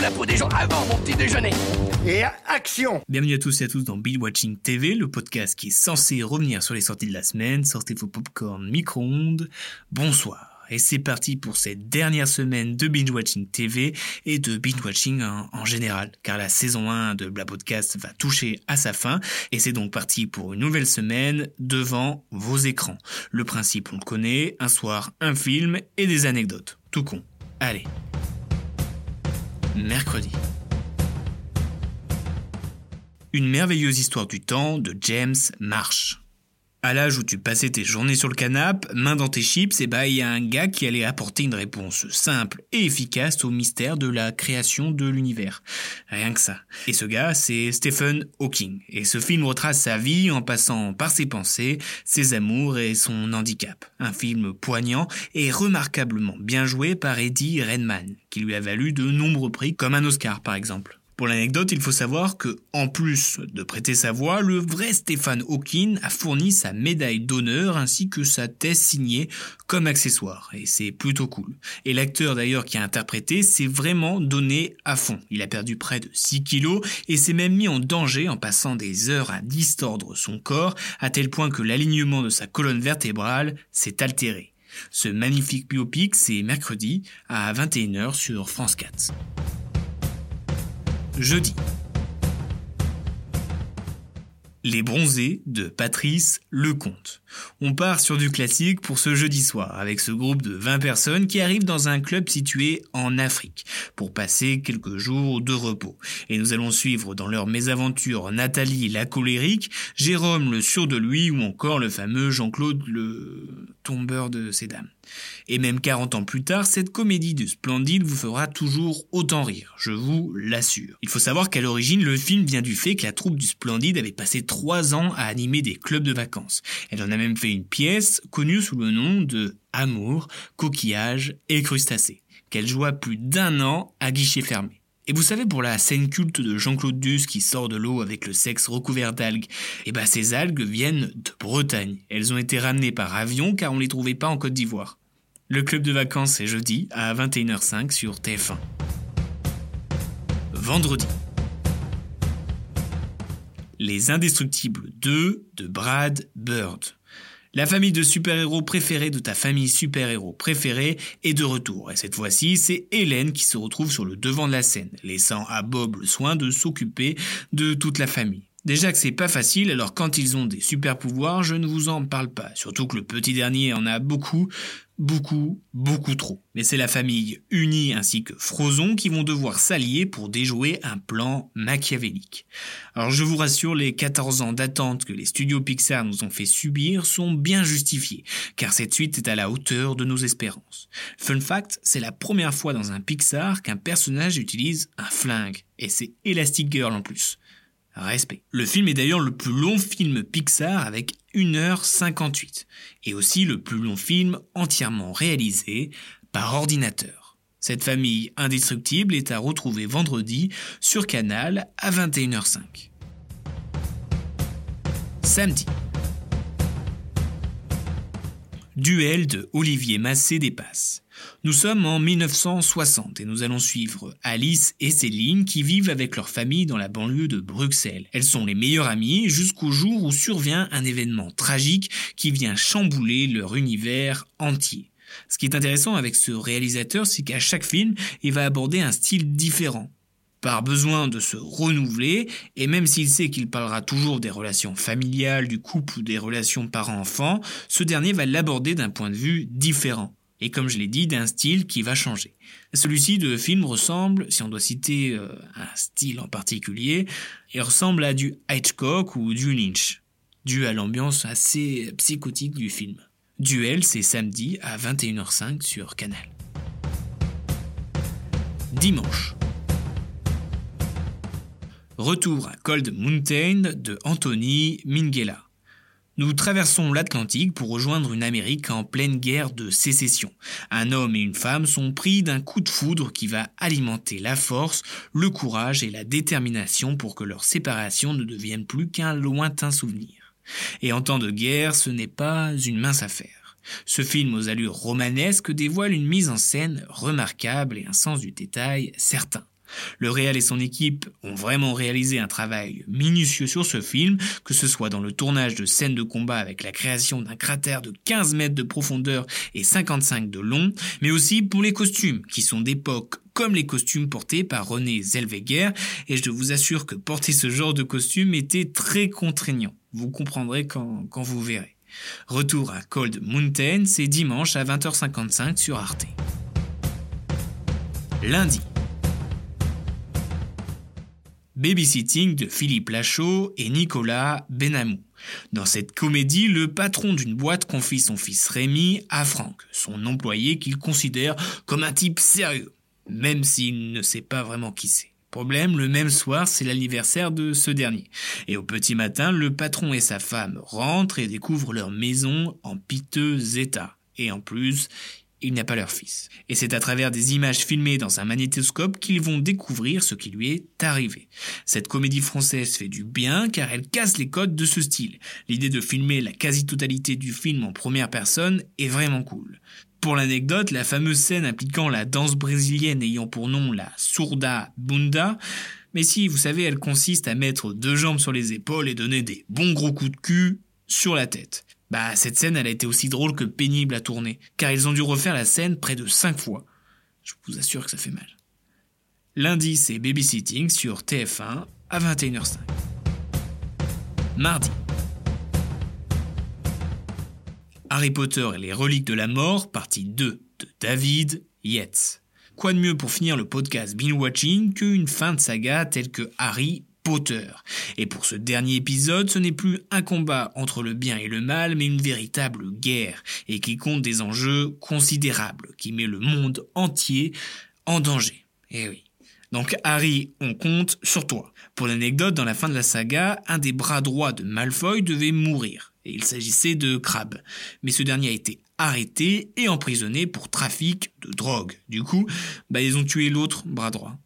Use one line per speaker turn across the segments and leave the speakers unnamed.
la peau des gens avant mon petit déjeuner.
Et action
Bienvenue à tous et à tous dans Bill Watching TV, le podcast qui est censé revenir sur les sorties de la semaine. Sortez vos popcorn micro-ondes. Bonsoir. Et c'est parti pour cette dernière semaine de Binge Watching TV et de Binge Watching en, en général, car la saison 1 de Bla Podcast va toucher à sa fin, et c'est donc parti pour une nouvelle semaine devant vos écrans. Le principe on le connaît, un soir, un film et des anecdotes. Tout con. Allez. Mercredi. Une merveilleuse histoire du temps de James Marsh. À l'âge où tu passais tes journées sur le canapé, main dans tes chips, et bah il y a un gars qui allait apporter une réponse simple et efficace au mystère de la création de l'univers. Rien que ça. Et ce gars, c'est Stephen Hawking. Et ce film retrace sa vie en passant par ses pensées, ses amours et son handicap. Un film poignant et remarquablement bien joué par Eddie Redmayne, qui lui a valu de nombreux prix, comme un Oscar par exemple. Pour l'anecdote, il faut savoir que, en plus de prêter sa voix, le vrai Stephen Hawking a fourni sa médaille d'honneur ainsi que sa thèse signée comme accessoire. Et c'est plutôt cool. Et l'acteur d'ailleurs qui a interprété s'est vraiment donné à fond. Il a perdu près de 6 kilos et s'est même mis en danger en passant des heures à distordre son corps à tel point que l'alignement de sa colonne vertébrale s'est altéré. Ce magnifique biopic, c'est mercredi à 21h sur France 4 jeudi. Les bronzés de Patrice Lecomte. On part sur du classique pour ce jeudi soir avec ce groupe de 20 personnes qui arrivent dans un club situé en Afrique pour passer quelques jours de repos. Et nous allons suivre dans leur mésaventure Nathalie la colérique, Jérôme le sûr de lui ou encore le fameux Jean-Claude le tombeur de ces dames. Et même 40 ans plus tard, cette comédie du Splendide vous fera toujours autant rire, je vous l'assure. Il faut savoir qu'à l'origine, le film vient du fait que la troupe du Splendide avait passé 3 ans à animer des clubs de vacances. Fait une pièce connue sous le nom de Amour, coquillage et crustacés, qu'elle joua plus d'un an à guichet fermé. Et vous savez, pour la scène culte de Jean-Claude Duss qui sort de l'eau avec le sexe recouvert d'algues, eh ben ces algues viennent de Bretagne. Elles ont été ramenées par avion car on les trouvait pas en Côte d'Ivoire. Le club de vacances c'est jeudi à 21h05 sur TF1. Vendredi. Les Indestructibles 2 de Brad Bird. La famille de super-héros préférée de ta famille super-héros préférée est de retour. Et cette fois-ci, c'est Hélène qui se retrouve sur le devant de la scène, laissant à Bob le soin de s'occuper de toute la famille. Déjà que c'est pas facile, alors quand ils ont des super pouvoirs, je ne vous en parle pas. Surtout que le petit dernier en a beaucoup, beaucoup, beaucoup trop. Mais c'est la famille unie ainsi que Frozon qui vont devoir s'allier pour déjouer un plan machiavélique. Alors je vous rassure, les 14 ans d'attente que les studios Pixar nous ont fait subir sont bien justifiés, car cette suite est à la hauteur de nos espérances. Fun fact, c'est la première fois dans un Pixar qu'un personnage utilise un flingue, et c'est Elastic Girl en plus. Respect. Le film est d'ailleurs le plus long film Pixar avec 1h58 et aussi le plus long film entièrement réalisé par ordinateur. Cette famille indestructible est à retrouver vendredi sur Canal à 21h05. Samedi. Duel de Olivier Massé des Passes. Nous sommes en 1960 et nous allons suivre Alice et Céline qui vivent avec leur famille dans la banlieue de Bruxelles. Elles sont les meilleures amies jusqu'au jour où survient un événement tragique qui vient chambouler leur univers entier. Ce qui est intéressant avec ce réalisateur, c'est qu'à chaque film, il va aborder un style différent par besoin de se renouveler, et même s'il sait qu'il parlera toujours des relations familiales, du couple ou des relations parents-enfants, ce dernier va l'aborder d'un point de vue différent. Et comme je l'ai dit, d'un style qui va changer. Celui-ci de film ressemble, si on doit citer euh, un style en particulier, il ressemble à du Hitchcock ou du Lynch, dû à l'ambiance assez psychotique du film. Duel, c'est samedi à 21h05 sur Canal. Dimanche. Retour à Cold Mountain de Anthony Minghella. Nous traversons l'Atlantique pour rejoindre une Amérique en pleine guerre de sécession. Un homme et une femme sont pris d'un coup de foudre qui va alimenter la force, le courage et la détermination pour que leur séparation ne devienne plus qu'un lointain souvenir. Et en temps de guerre, ce n'est pas une mince affaire. Ce film aux allures romanesques dévoile une mise en scène remarquable et un sens du détail certain. Le réal et son équipe ont vraiment réalisé un travail minutieux sur ce film, que ce soit dans le tournage de scènes de combat avec la création d'un cratère de 15 mètres de profondeur et 55 de long, mais aussi pour les costumes, qui sont d'époque comme les costumes portés par René Zellweger, et je vous assure que porter ce genre de costume était très contraignant. Vous comprendrez quand, quand vous verrez. Retour à Cold Mountain, c'est dimanche à 20h55 sur Arte. Lundi, Babysitting de Philippe Lachaud et Nicolas Benamou. Dans cette comédie, le patron d'une boîte confie son fils Rémi à Franck, son employé qu'il considère comme un type sérieux, même s'il ne sait pas vraiment qui c'est. Problème, le même soir, c'est l'anniversaire de ce dernier. Et au petit matin, le patron et sa femme rentrent et découvrent leur maison en piteux état. Et en plus, il n'y a pas leur fils. Et c'est à travers des images filmées dans un magnétoscope qu'ils vont découvrir ce qui lui est arrivé. Cette comédie française fait du bien car elle casse les codes de ce style. L'idée de filmer la quasi-totalité du film en première personne est vraiment cool. Pour l'anecdote, la fameuse scène impliquant la danse brésilienne ayant pour nom la surda bunda, mais si, vous savez, elle consiste à mettre deux jambes sur les épaules et donner des bons gros coups de cul sur la tête. Bah, cette scène, elle a été aussi drôle que pénible à tourner, car ils ont dû refaire la scène près de 5 fois. Je vous assure que ça fait mal. Lundi, c'est Babysitting sur TF1 à 21h05. Mardi. Harry Potter et les reliques de la mort, partie 2 de David Yates. Quoi de mieux pour finir le podcast Binge Watching qu'une fin de saga telle que Harry Potter. Et pour ce dernier épisode, ce n'est plus un combat entre le bien et le mal, mais une véritable guerre, et qui compte des enjeux considérables, qui met le monde entier en danger. Eh oui. Donc Harry, on compte sur toi. Pour l'anecdote, dans la fin de la saga, un des bras droits de Malfoy devait mourir, et il s'agissait de Crabbe. Mais ce dernier a été arrêté et emprisonné pour trafic de drogue. Du coup, bah, ils ont tué l'autre bras droit.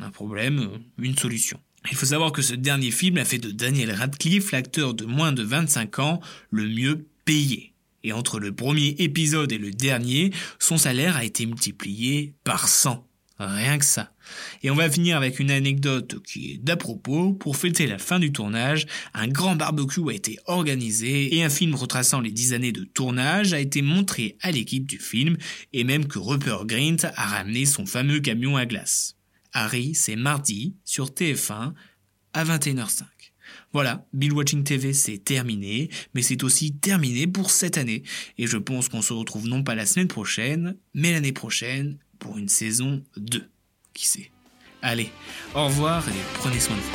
Un problème, une solution. Il faut savoir que ce dernier film a fait de Daniel Radcliffe l'acteur de moins de 25 ans le mieux payé. Et entre le premier épisode et le dernier, son salaire a été multiplié par 100. Rien que ça. Et on va finir avec une anecdote qui est d'à propos. Pour fêter la fin du tournage, un grand barbecue a été organisé et un film retraçant les 10 années de tournage a été montré à l'équipe du film et même que Rupert Grint a ramené son fameux camion à glace. Harry, c'est mardi sur TF1 à 21h05. Voilà, Bill Watching TV c'est terminé, mais c'est aussi terminé pour cette année. Et je pense qu'on se retrouve non pas la semaine prochaine, mais l'année prochaine pour une saison 2. Qui sait? Allez, au revoir et prenez soin de vous.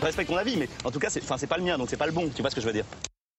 Je respecte ton avis, mais en tout cas, c'est pas le mien, donc c'est pas le bon, tu vois ce que je veux dire.